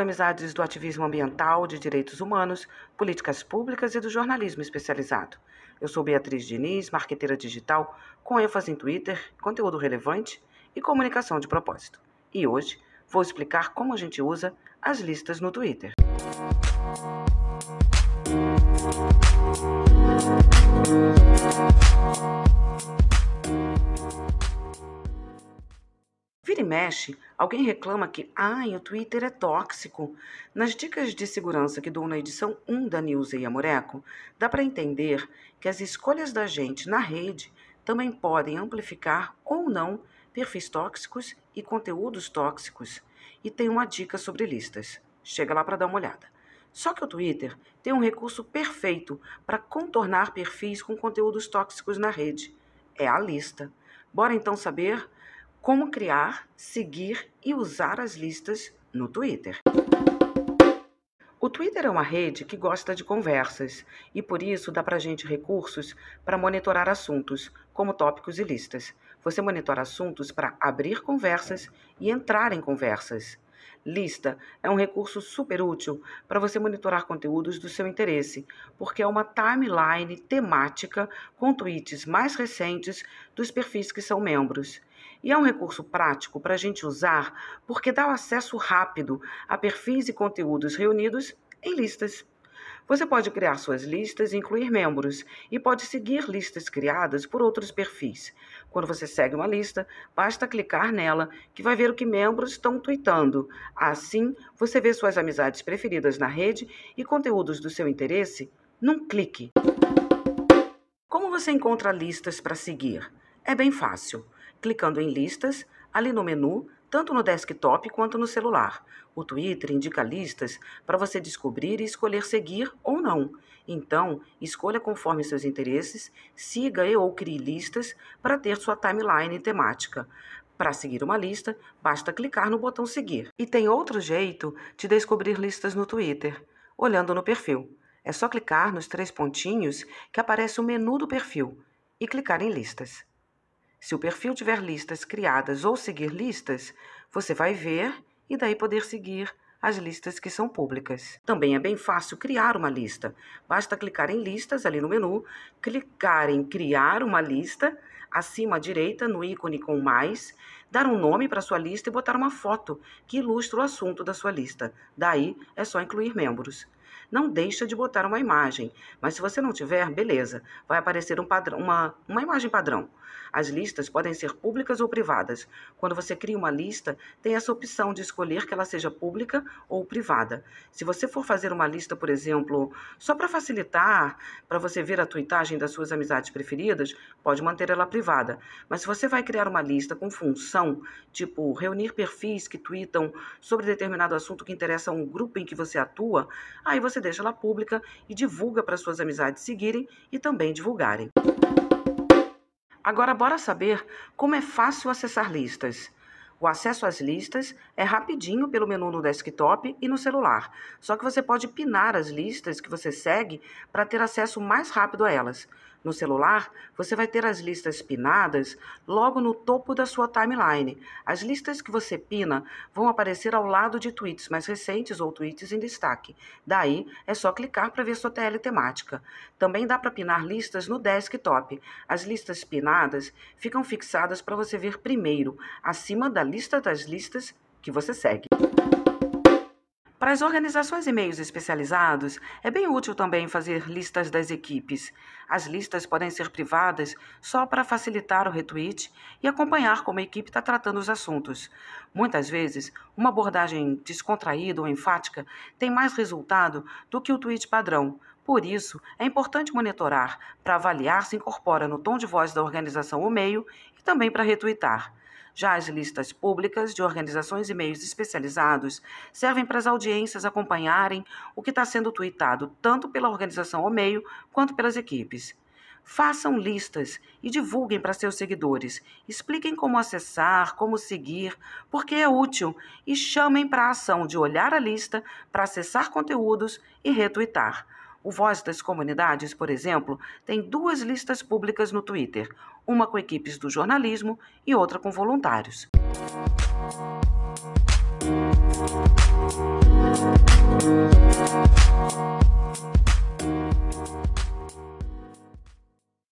Amizades do ativismo ambiental, de direitos humanos, políticas públicas e do jornalismo especializado. Eu sou Beatriz Diniz, marqueteira digital, com ênfase em Twitter, conteúdo relevante e comunicação de propósito. E hoje vou explicar como a gente usa as listas no Twitter. Vira e mexe, alguém reclama que ai, o Twitter é tóxico. Nas dicas de segurança que dou na edição 1 da News e Amoreco, dá para entender que as escolhas da gente na rede também podem amplificar ou não perfis tóxicos e conteúdos tóxicos. E tem uma dica sobre listas. Chega lá para dar uma olhada. Só que o Twitter tem um recurso perfeito para contornar perfis com conteúdos tóxicos na rede. É a lista. Bora então saber como criar, seguir e usar as listas no Twitter. O Twitter é uma rede que gosta de conversas e por isso dá para gente recursos para monitorar assuntos, como tópicos e listas. Você monitora assuntos para abrir conversas e entrar em conversas. Lista é um recurso super útil para você monitorar conteúdos do seu interesse, porque é uma timeline temática com tweets mais recentes dos perfis que são membros. E é um recurso prático para a gente usar porque dá o acesso rápido a perfis e conteúdos reunidos em listas. Você pode criar suas listas e incluir membros, e pode seguir listas criadas por outros perfis. Quando você segue uma lista, basta clicar nela, que vai ver o que membros estão tweetando. Assim, você vê suas amizades preferidas na rede e conteúdos do seu interesse num clique. Como você encontra listas para seguir? É bem fácil. Clicando em listas, ali no menu, tanto no desktop quanto no celular. O Twitter indica listas para você descobrir e escolher seguir ou não. Então, escolha conforme seus interesses, siga e ou crie listas para ter sua timeline temática. Para seguir uma lista, basta clicar no botão seguir. E tem outro jeito de descobrir listas no Twitter, olhando no perfil. É só clicar nos três pontinhos que aparece o menu do perfil e clicar em listas. Se o perfil tiver listas criadas ou seguir listas, você vai ver e daí poder seguir as listas que são públicas. Também é bem fácil criar uma lista. Basta clicar em listas ali no menu, clicar em criar uma lista, acima à direita no ícone com mais, dar um nome para sua lista e botar uma foto que ilustra o assunto da sua lista. Daí é só incluir membros não deixa de botar uma imagem. Mas se você não tiver, beleza, vai aparecer um padrão, uma, uma imagem padrão. As listas podem ser públicas ou privadas. Quando você cria uma lista, tem essa opção de escolher que ela seja pública ou privada. Se você for fazer uma lista, por exemplo, só para facilitar, para você ver a tuitagem das suas amizades preferidas, pode manter ela privada. Mas se você vai criar uma lista com função, tipo reunir perfis que tweetam sobre determinado assunto que interessa a um grupo em que você atua, aí você deixa ela pública e divulga para suas amizades seguirem e também divulgarem. Agora, bora saber como é fácil acessar listas. O acesso às listas é rapidinho pelo menu no desktop e no celular, só que você pode pinar as listas que você segue para ter acesso mais rápido a elas. No celular, você vai ter as listas pinadas logo no topo da sua timeline. As listas que você pina vão aparecer ao lado de tweets mais recentes ou tweets em destaque. Daí, é só clicar para ver sua TL temática. Também dá para pinar listas no desktop. As listas pinadas ficam fixadas para você ver primeiro, acima da lista das listas que você segue. Para as organizações e meios especializados, é bem útil também fazer listas das equipes. As listas podem ser privadas só para facilitar o retweet e acompanhar como a equipe está tratando os assuntos. Muitas vezes, uma abordagem descontraída ou enfática tem mais resultado do que o tweet padrão. Por isso, é importante monitorar para avaliar se incorpora no tom de voz da organização ou meio e também para retweetar. Já as listas públicas de organizações e meios especializados servem para as audiências acompanharem o que está sendo tweetado tanto pela organização ou meio quanto pelas equipes. Façam listas e divulguem para seus seguidores. Expliquem como acessar, como seguir, porque é útil e chamem para a ação de olhar a lista para acessar conteúdos e retweetar. O Voz das Comunidades, por exemplo, tem duas listas públicas no Twitter, uma com equipes do jornalismo e outra com voluntários.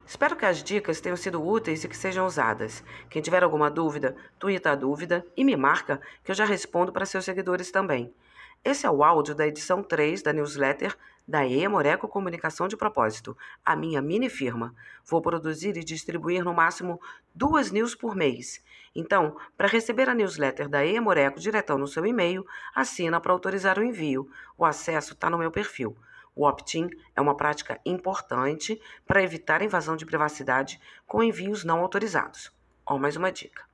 Espero que as dicas tenham sido úteis e que sejam usadas. Quem tiver alguma dúvida, tuita a dúvida e me marca que eu já respondo para seus seguidores também. Esse é o áudio da edição 3 da newsletter da Emoreco Comunicação de Propósito, a minha mini firma. Vou produzir e distribuir no máximo duas news por mês. Então, para receber a newsletter da Emoreco diretão no seu e-mail, assina para autorizar o envio. O acesso está no meu perfil. O opt-in é uma prática importante para evitar invasão de privacidade com envios não autorizados. Ó, mais uma dica.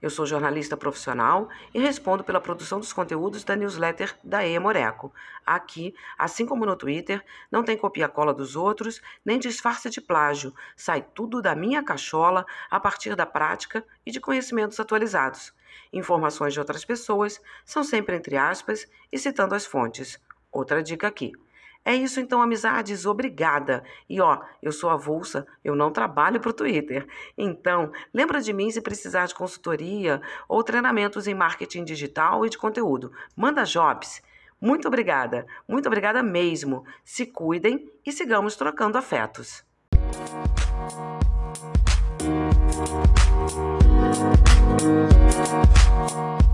Eu sou jornalista profissional e respondo pela produção dos conteúdos da newsletter da Emoreco. Aqui, assim como no Twitter, não tem copia-cola dos outros, nem disfarce de plágio. Sai tudo da minha cachola a partir da prática e de conhecimentos atualizados. Informações de outras pessoas são sempre entre aspas e citando as fontes. Outra dica aqui. É isso então, amizades, obrigada. E ó, eu sou avulsa, eu não trabalho para o Twitter. Então, lembra de mim se precisar de consultoria ou treinamentos em marketing digital e de conteúdo. Manda jobs. Muito obrigada, muito obrigada mesmo. Se cuidem e sigamos trocando afetos. Música